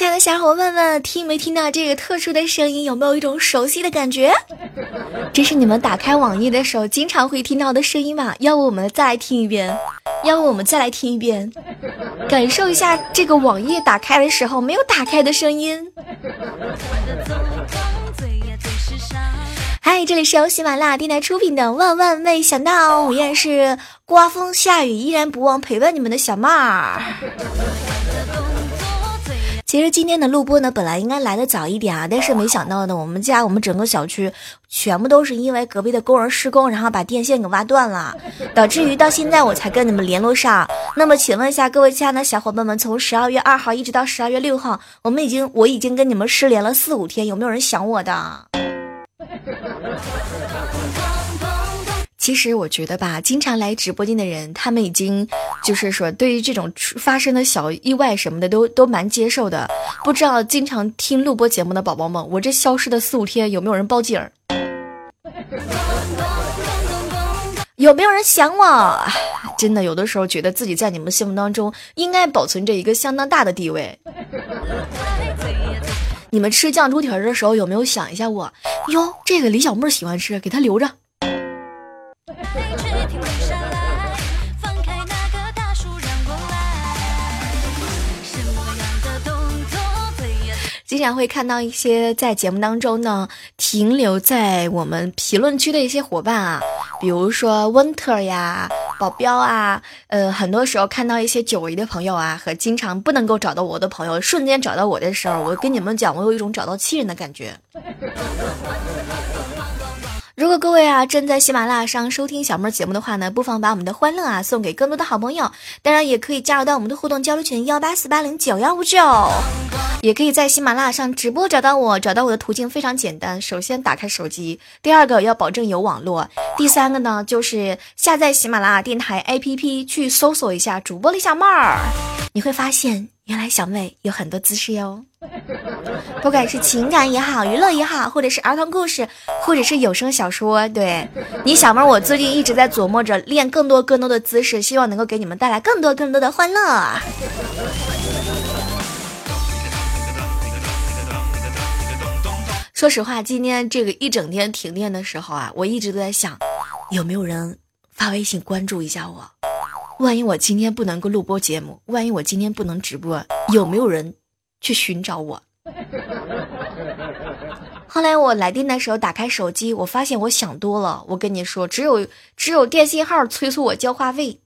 亲爱的小伙伴们，听没听到这个特殊的声音？有没有一种熟悉的感觉？这是你们打开网页的时候经常会听到的声音吗？要不我们再来听一遍？要不我们再来听一遍？感受一下这个网页打开的时候没有打开的声音。嗨，这里是由喜马拉雅电台出品的《万万没想到》，我依然是刮风下雨依然不忘陪伴你们的小妹儿。其实今天的录播呢，本来应该来的早一点啊，但是没想到呢，我们家我们整个小区全部都是因为隔壁的工人施工，然后把电线给挖断了，导致于到现在我才跟你们联络上。那么请问一下各位亲爱的小伙伴们，从十二月二号一直到十二月六号，我们已经我已经跟你们失联了四五天，有没有人想我的？其实我觉得吧，经常来直播间的人，他们已经就是说，对于这种发生的小意外什么的，都都蛮接受的。不知道经常听录播节目的宝宝们，我这消失的四五天，有没有人报警？有没有人想我？真的，有的时候觉得自己在你们心目当中应该保存着一个相当大的地位。你们吃酱猪蹄儿的时候，有没有想一下我？哟，这个李小妹喜欢吃，给她留着。经常会看到一些在节目当中呢停留在我们评论区的一些伙伴啊，比如说 Winter 呀、保镖啊，呃，很多时候看到一些久违的朋友啊，和经常不能够找到我的朋友，瞬间找到我的时候，我跟你们讲，我有一种找到亲人的感觉。如果各位啊正在喜马拉雅上收听小妹节目的话呢，不妨把我们的欢乐啊送给更多的好朋友，当然也可以加入到我们的互动交流群幺八四八零九幺五九，也可以在喜马拉雅上直播找到我，找到我的途径非常简单，首先打开手机，第二个要保证有网络，第三个呢就是下载喜马拉雅电台 APP 去搜索一下主播李小妹儿，你会发现。原来小妹有很多姿势哟，不管是情感也好，娱乐也好，或者是儿童故事，或者是有声小说，对你小妹，我最近一直在琢磨着练更多更多的姿势，希望能够给你们带来更多更多的欢乐。说实话，今天这个一整天停电的时候啊，我一直都在想，有没有人发微信关注一下我。万一我今天不能够录播节目，万一我今天不能直播，有没有人去寻找我？后来我来电的时候打开手机，我发现我想多了。我跟你说，只有只有电信号催促我交话费。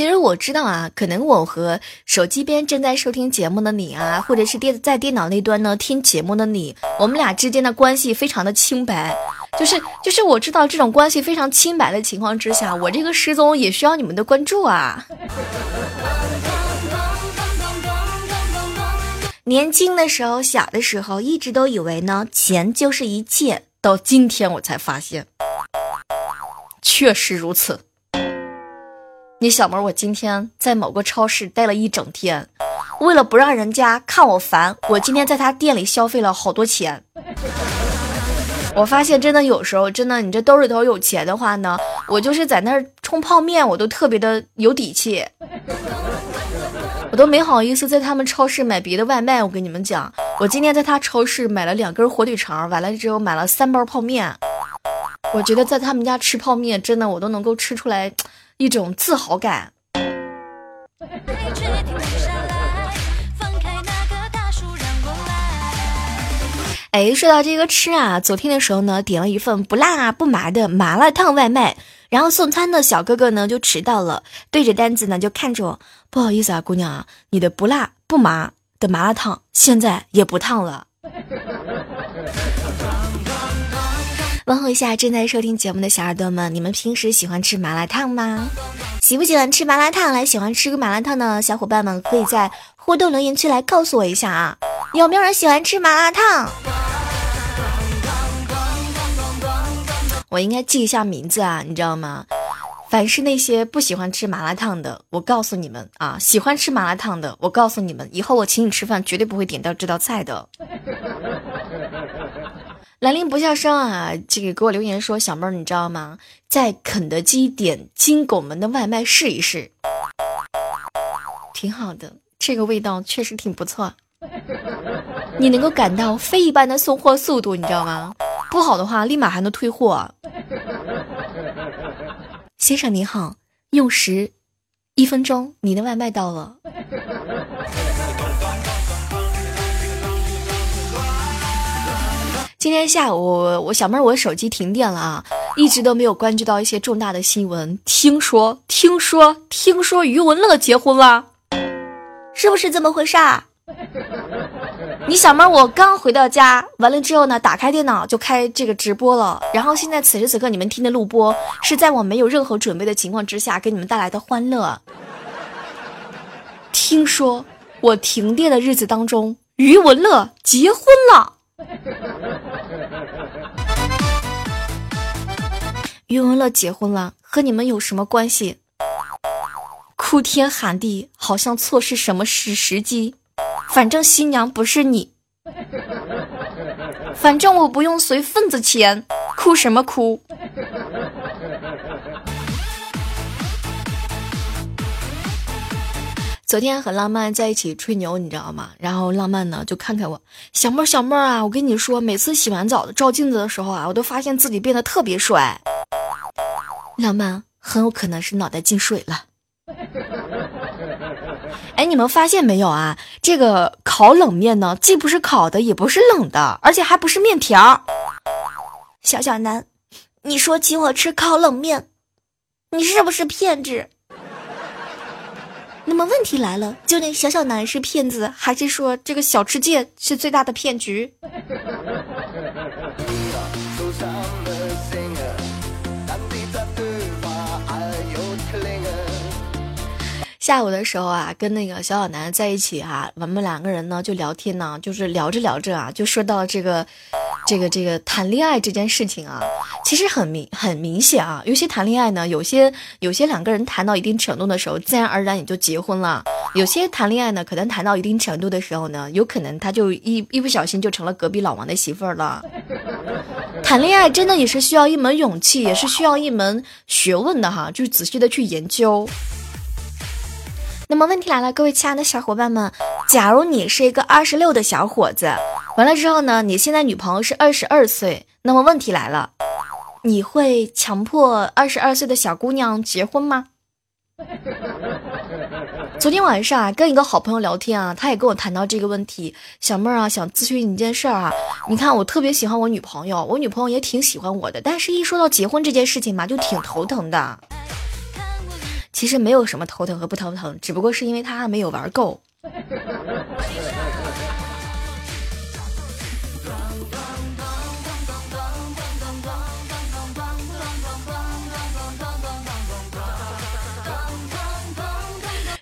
其实我知道啊，可能我和手机边正在收听节目的你啊，或者是电在电脑那端呢听节目的你，我们俩之间的关系非常的清白，就是就是我知道这种关系非常清白的情况之下，我这个失踪也需要你们的关注啊。年轻的时候，小的时候，一直都以为呢钱就是一切，到今天我才发现，确实如此。你小妹，我今天在某个超市待了一整天，为了不让人家看我烦，我今天在他店里消费了好多钱。我发现真的有时候，真的你这兜里头有钱的话呢，我就是在那儿冲泡面，我都特别的有底气，我都没好意思在他们超市买别的外卖。我跟你们讲，我今天在他超市买了两根火腿肠，完了之后买了三包泡面。我觉得在他们家吃泡面，真的我都能够吃出来。一种自豪感。哎，说到这个吃啊，昨天的时候呢，点了一份不辣不麻的麻辣烫外卖，然后送餐的小哥哥呢就迟到了，对着单子呢就看着我，不好意思啊，姑娘啊，你的不辣不麻的麻辣烫现在也不烫了。问候一下正在收听节目的小耳朵们，你们平时喜欢吃麻辣烫吗？喜不喜欢吃麻辣烫？来，喜欢吃个麻辣烫的小伙伴们，可以在互动留言区来告诉我一下啊，有没有人喜欢吃麻辣烫？我应该记一下名字啊，你知道吗？凡是那些不喜欢吃麻辣烫的，我告诉你们啊，喜欢吃麻辣烫的，我告诉你们，以后我请你吃饭绝对不会点到这道菜的。兰陵不笑生啊，这个给我留言说小妹儿，你知道吗？在肯德基点金拱门的外卖试一试，挺好的，这个味道确实挺不错。你能够感到非一般的送货速度，你知道吗？不好的话，立马还能退货。先生您好，用时一分钟，你的外卖到了。今天下午，我小妹儿我手机停电了啊，一直都没有关注到一些重大的新闻。听说，听说，听说余文乐结婚了，是不是这么回事儿？你小妹儿，我刚回到家，完了之后呢，打开电脑就开这个直播了。然后现在此时此刻你们听的录播，是在我没有任何准备的情况之下给你们带来的欢乐。听说我停电的日子当中，余文乐结婚了。余文乐结婚了，和你们有什么关系？哭天喊地，好像错失什么时时机。反正新娘不是你，反正我不用随份子钱，哭什么哭？昨天和浪漫在一起吹牛，你知道吗？然后浪漫呢就看看我，小妹儿小妹儿啊，我跟你说，每次洗完澡照镜子的时候啊，我都发现自己变得特别帅。浪漫很有可能是脑袋进水了。哎，你们发现没有啊？这个烤冷面呢，既不是烤的，也不是冷的，而且还不是面条。小小南，你说请我吃烤冷面，你是不是骗子？那么问题来了，究竟小小南是骗子，还是说这个小吃界是最大的骗局？下午的时候啊，跟那个小小男在一起啊，我们两个人呢就聊天呢，就是聊着聊着啊，就说到这个，这个这个谈恋爱这件事情啊，其实很明很明显啊，尤其谈恋爱呢，有些有些两个人谈到一定程度的时候，自然而然也就结婚了；有些谈恋爱呢，可能谈到一定程度的时候呢，有可能他就一一不小心就成了隔壁老王的媳妇儿了。谈恋爱真的也是需要一门勇气，也是需要一门学问的哈，就仔细的去研究。那么问题来了，各位亲爱的小伙伴们，假如你是一个二十六的小伙子，完了之后呢，你现在女朋友是二十二岁，那么问题来了，你会强迫二十二岁的小姑娘结婚吗？昨天晚上啊，跟一个好朋友聊天啊，他也跟我谈到这个问题，小妹儿啊，想咨询你一件事儿啊，你看我特别喜欢我女朋友，我女朋友也挺喜欢我的，但是一说到结婚这件事情嘛，就挺头疼的。其实没有什么头疼和不头疼，只不过是因为他还没有玩够。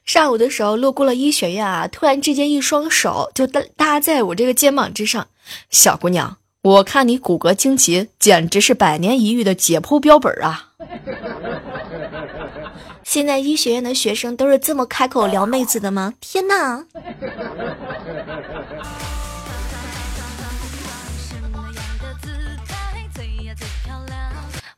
上午的时候路过了医学院啊，突然之间一双手就搭搭在我这个肩膀之上，小姑娘，我看你骨骼惊奇，简直是百年一遇的解剖标本啊！现在医学院的学生都是这么开口撩妹子的吗？天哪！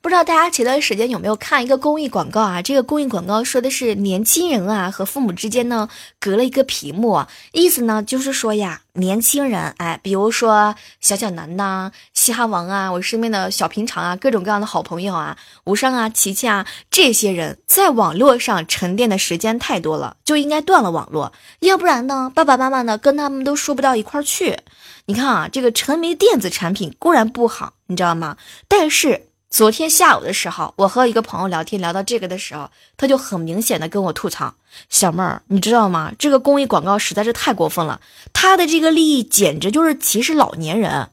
不知道大家前段时间有没有看一个公益广告啊？这个公益广告说的是年轻人啊和父母之间呢隔了一个屏幕，意思呢就是说呀，年轻人哎，比如说小小南呐、嘻哈王啊，我身边的小平常啊，各种各样的好朋友啊，无伤啊、琪琪啊，这些人在网络上沉淀的时间太多了，就应该断了网络，要不然呢，爸爸妈妈呢跟他们都说不到一块儿去。你看啊，这个沉迷电子产品固然不好，你知道吗？但是。昨天下午的时候，我和一个朋友聊天，聊到这个的时候，他就很明显的跟我吐槽：“小妹儿，你知道吗？这个公益广告实在是太过分了，他的这个利益简直就是歧视老年人。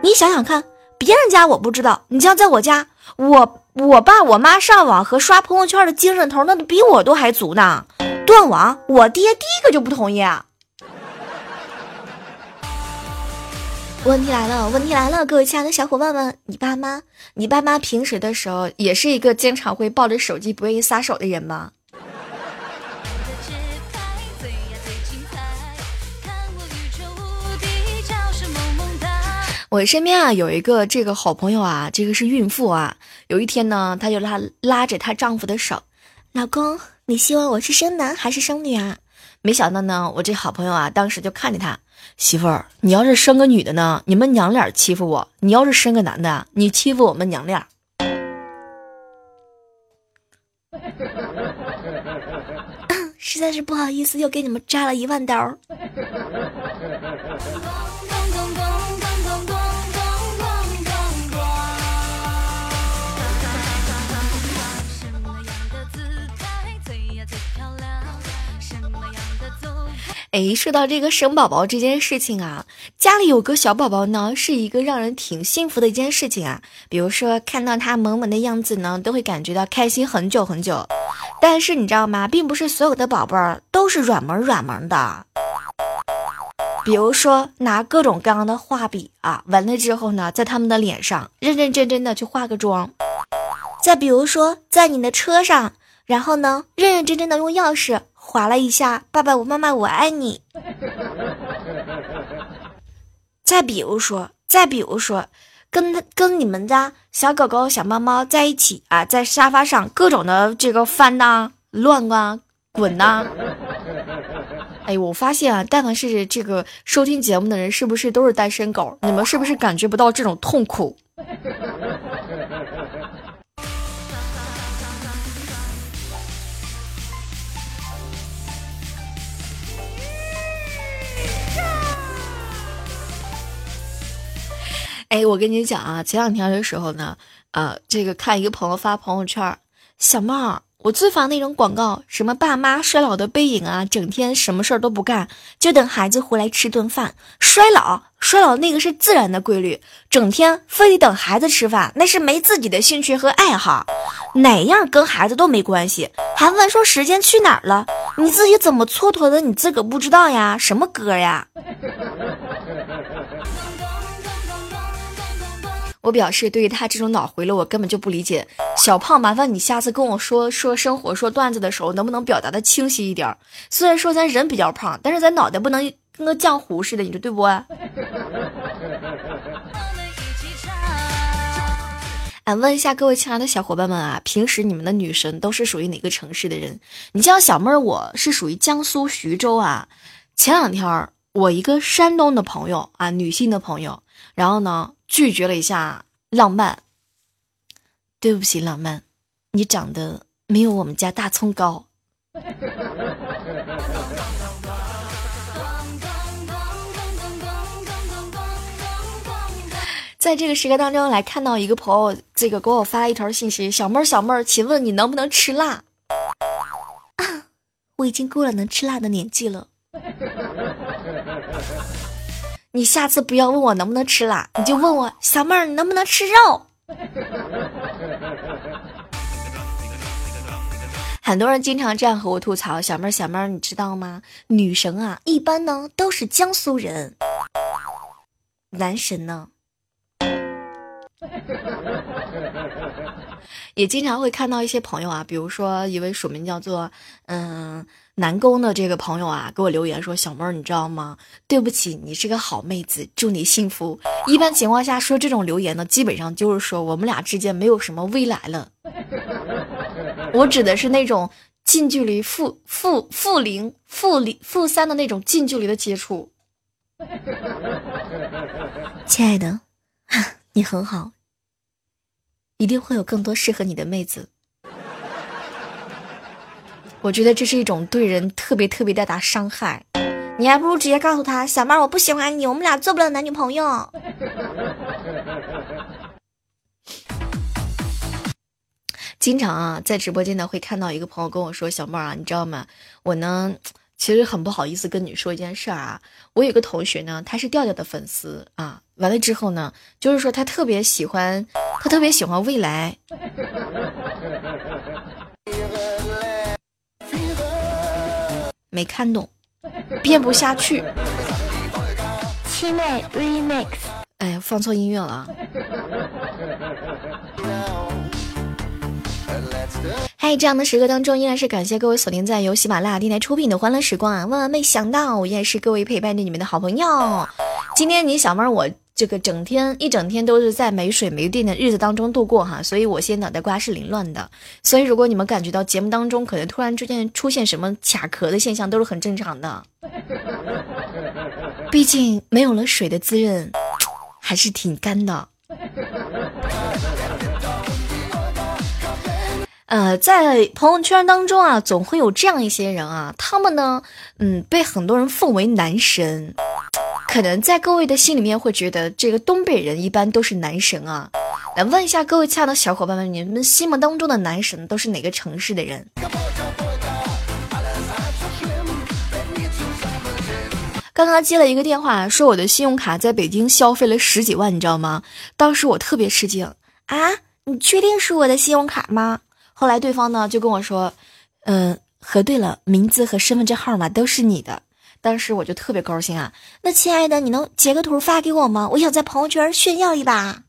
你想想看，别人家我不知道，你像在我家，我我爸我妈上网和刷朋友圈的精神头，那都比我都还足呢。断网，我爹第一个就不同意。”问题来了，问题来了，各位亲爱的小伙伴们，你爸妈，你爸妈平时的时候也是一个经常会抱着手机不愿意撒手的人吗？我身边啊有一个这个好朋友啊，这个是孕妇啊。有一天呢，她就拉拉着她丈夫的手，老公，你希望我是生男还是生女啊？没想到呢，我这好朋友啊，当时就看着他媳妇儿，你要是生个女的呢，你们娘俩欺负我；你要是生个男的，你欺负我们娘俩。实在是不好意思，又给你们扎了一万刀。哎，说到这个生宝宝这件事情啊，家里有个小宝宝呢，是一个让人挺幸福的一件事情啊。比如说看到他萌萌的样子呢，都会感觉到开心很久很久。但是你知道吗，并不是所有的宝贝儿都是软萌软萌的。比如说拿各种各样的画笔啊，完了之后呢，在他们的脸上认认真真的去化个妆。再比如说在你的车上，然后呢，认认真真的用钥匙。划了一下，爸爸，我妈妈，我爱你。再比如说，再比如说，跟跟你们家小狗狗、小猫猫在一起啊，在沙发上各种的这个翻呐、乱啊、滚呐。哎，我发现啊，但凡是这个收听节目的人，是不是都是单身狗？你们是不是感觉不到这种痛苦？哎，我跟你讲啊，前两天的时候呢，呃，这个看一个朋友发朋友圈，小妹，我最烦那种广告，什么爸妈衰老的背影啊，整天什么事儿都不干，就等孩子回来吃顿饭。衰老，衰老那个是自然的规律，整天非得等孩子吃饭，那是没自己的兴趣和爱好，哪样跟孩子都没关系，还问说时间去哪儿了？你自己怎么蹉跎的？你自个不知道呀？什么歌呀？我表示，对于他这种脑回路，我根本就不理解。小胖，麻烦你下次跟我说说生活、说段子的时候，能不能表达的清晰一点？虽然说咱人比较胖，但是咱脑袋不能跟个浆糊似的，你说对不？俺问一下各位亲爱的小伙伴们啊，平时你们的女神都是属于哪个城市的人？你像小妹儿，我是属于江苏徐州啊。前两天我一个山东的朋友啊，女性的朋友，然后呢？拒绝了一下浪漫，对不起，浪漫，你长得没有我们家大葱高。在这个时刻当中，来看到一个朋友，这个给我发了一条信息：小妹儿，小妹儿，请问你能不能吃辣？啊，我已经过了能吃辣的年纪了。你下次不要问我能不能吃辣，你就问我小妹儿你能不能吃肉。很多人经常这样和我吐槽，小妹儿小妹儿，你知道吗？女神啊，一般呢都是江苏人，男神呢，也经常会看到一些朋友啊，比如说一位署名叫做嗯。南宫的这个朋友啊，给我留言说：“小妹儿，你知道吗？对不起，你是个好妹子，祝你幸福。”一般情况下说这种留言呢，基本上就是说我们俩之间没有什么未来了。我指的是那种近距离负负负零负零负三的那种近距离的接触。亲爱的，你很好，一定会有更多适合你的妹子。我觉得这是一种对人特别特别大的伤害，你还不如直接告诉他，小妹儿，我不喜欢你，我们俩做不了男女朋友。经常啊，在直播间呢会看到一个朋友跟我说，小妹儿啊，你知道吗？我呢其实很不好意思跟你说一件事儿啊，我有个同学呢，他是调调的粉丝啊，完了之后呢，就是说他特别喜欢，他特别喜欢未来。没看懂，编不下去。七妹 remix。哎呀，放错音乐了。嗨，这样的时刻当中，依然是感谢各位锁定在由喜马拉雅电台出品的《欢乐时光》啊！万万没想到，我依然是各位陪伴着你们的好朋友。今天你小妹儿，我这个整天一整天都是在没水没电的日子当中度过哈，所以我现在脑袋瓜是凌乱的。所以如果你们感觉到节目当中可能突然之间出现什么卡壳的现象，都是很正常的。毕竟没有了水的滋润，还是挺干的。呃，在朋友圈当中啊，总会有这样一些人啊，他们呢，嗯，被很多人奉为男神。可能在各位的心里面会觉得，这个东北人一般都是男神啊。来问一下各位亲爱的小伙伴们，你们心目当中的男神都是哪个城市的人？刚刚接了一个电话，说我的信用卡在北京消费了十几万，你知道吗？当时我特别吃惊啊！你确定是我的信用卡吗？后来对方呢就跟我说，嗯，核对了，名字和身份证号码都是你的。当时我就特别高兴啊，那亲爱的，你能截个图发给我吗？我想在朋友圈炫耀一把。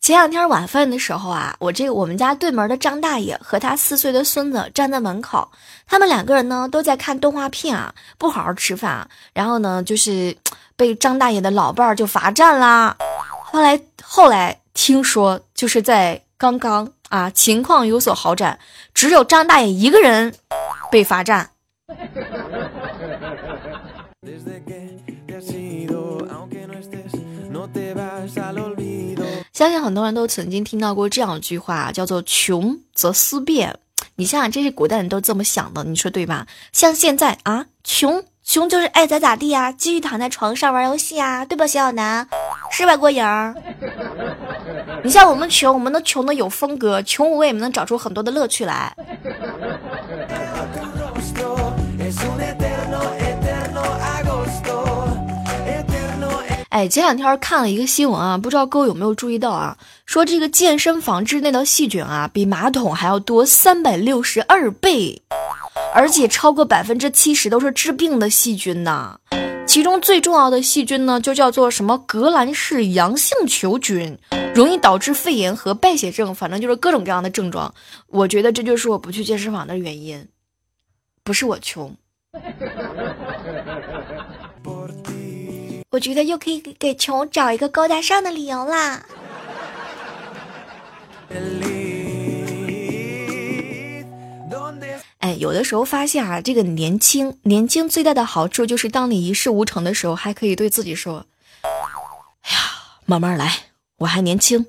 前两天晚饭的时候啊，我这个我们家对门的张大爷和他四岁的孙子站在门口，他们两个人呢都在看动画片啊，不好好吃饭，然后呢就是。被张大爷的老伴儿就罚站啦。后来后来听说，就是在刚刚啊，情况有所好转，只有张大爷一个人被罚站。相信很多人都曾经听到过这样一句话，叫做“穷则思变”。你想想，这些古代人都这么想的，你说对吧？像现在啊，穷。穷就是爱咋咋地呀，继续躺在床上玩游戏啊，对吧，小小南，是吧，郭颖？你像我们穷，我们都穷的有风格，穷我也能找出很多的乐趣来。哎，前两天看了一个新闻啊，不知道各位有没有注意到啊？说这个健身房之内的细菌啊，比马桶还要多三百六十二倍。而且超过百分之七十都是致病的细菌呐，其中最重要的细菌呢，就叫做什么革兰氏阳性球菌，容易导致肺炎和败血症，反正就是各种各样的症状。我觉得这就是我不去健身房的原因，不是我穷，我觉得又可以给穷找一个高大上的理由啦。有的时候发现啊，这个年轻年轻最大的好处就是，当你一事无成的时候，还可以对自己说：“哎呀，慢慢来，我还年轻。”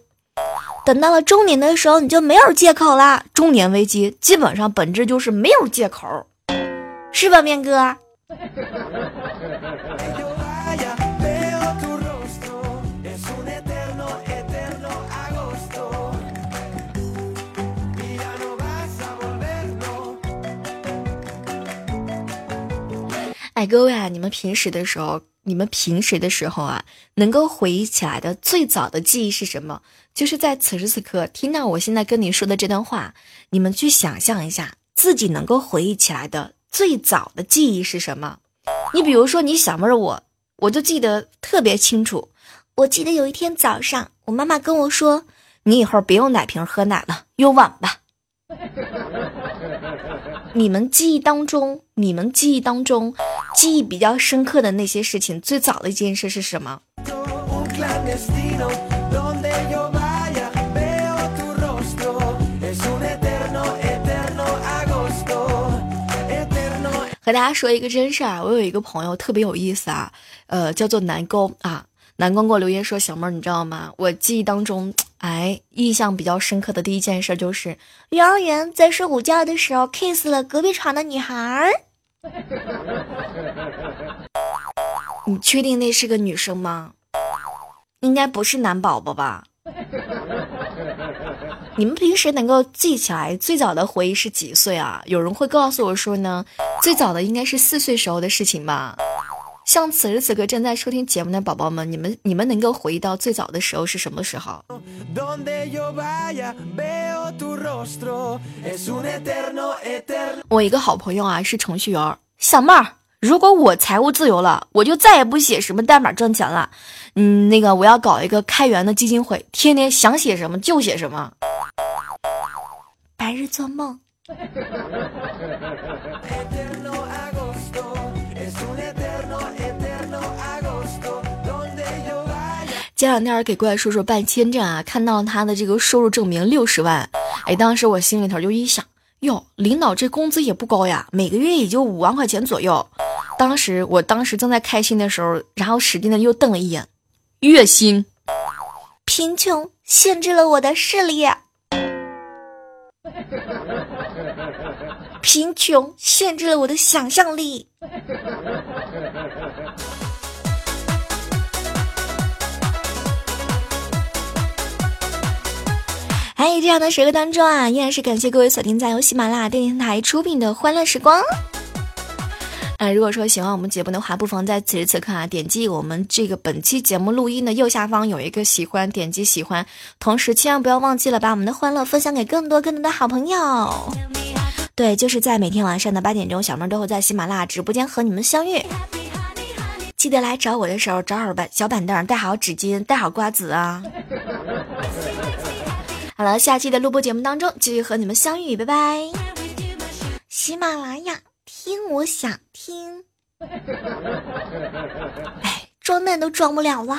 等到了中年的时候，你就没有借口了。中年危机基本上本质就是没有借口，是吧，面哥？哎，各位啊，你们平时的时候，你们平时的时候啊，能够回忆起来的最早的记忆是什么？就是在此时此刻听到我现在跟你说的这段话，你们去想象一下，自己能够回忆起来的最早的记忆是什么？你比如说，你小妹儿我，我就记得特别清楚。我记得有一天早上，我妈妈跟我说：“你以后别用奶瓶喝奶了，用碗吧。” 你们记忆当中，你们记忆当中，记忆比较深刻的那些事情，最早的一件事是什么？和大家说一个真事儿，我有一个朋友特别有意思啊，呃，叫做南宫啊。南宫给我留言说：“小妹儿，你知道吗？我记忆当中，哎，印象比较深刻的第一件事就是幼儿园在睡午觉的时候 kiss 了隔壁床的女孩儿。你确定那是个女生吗？应该不是男宝宝吧？你们平时能够记起来最早的回忆是几岁啊？有人会告诉我说呢，最早的应该是四岁时候的事情吧。”像此时此刻正在收听节目的宝宝们，你们你们能够回忆到最早的时候是什么时候？我一个好朋友啊是程序员，小妹儿，如果我财务自由了，我就再也不写什么代码赚钱了。嗯，那个我要搞一个开源的基金会，天天想写什么就写什么。白日做梦。前两天给怪叔叔办签证啊，看到他的这个收入证明六十万，哎，当时我心里头就一想，哟，领导这工资也不高呀，每个月也就五万块钱左右。当时我当时正在开心的时候，然后使劲的又瞪了一眼，月薪，贫穷限制了我的视力，贫穷限制了我的想象力。在这样的时刻当中啊，依然是感谢各位锁定在由喜马拉雅电台出品的《欢乐时光》。啊，如果说喜欢我们节目的话，不妨在此时此刻啊，点击我们这个本期节目录音的右下方有一个喜欢，点击喜欢，同时千万不要忘记了把我们的欢乐分享给更多更多的好朋友。对，就是在每天晚上的八点钟，小妹都会在喜马拉雅直播间和你们相遇。记得来找我的时候，找好板小板凳，带好纸巾，带好瓜子啊。好了，下期的录播节目当中继续和你们相遇，拜拜。喜马拉雅，听我想听。哎，装嫩都装不了了。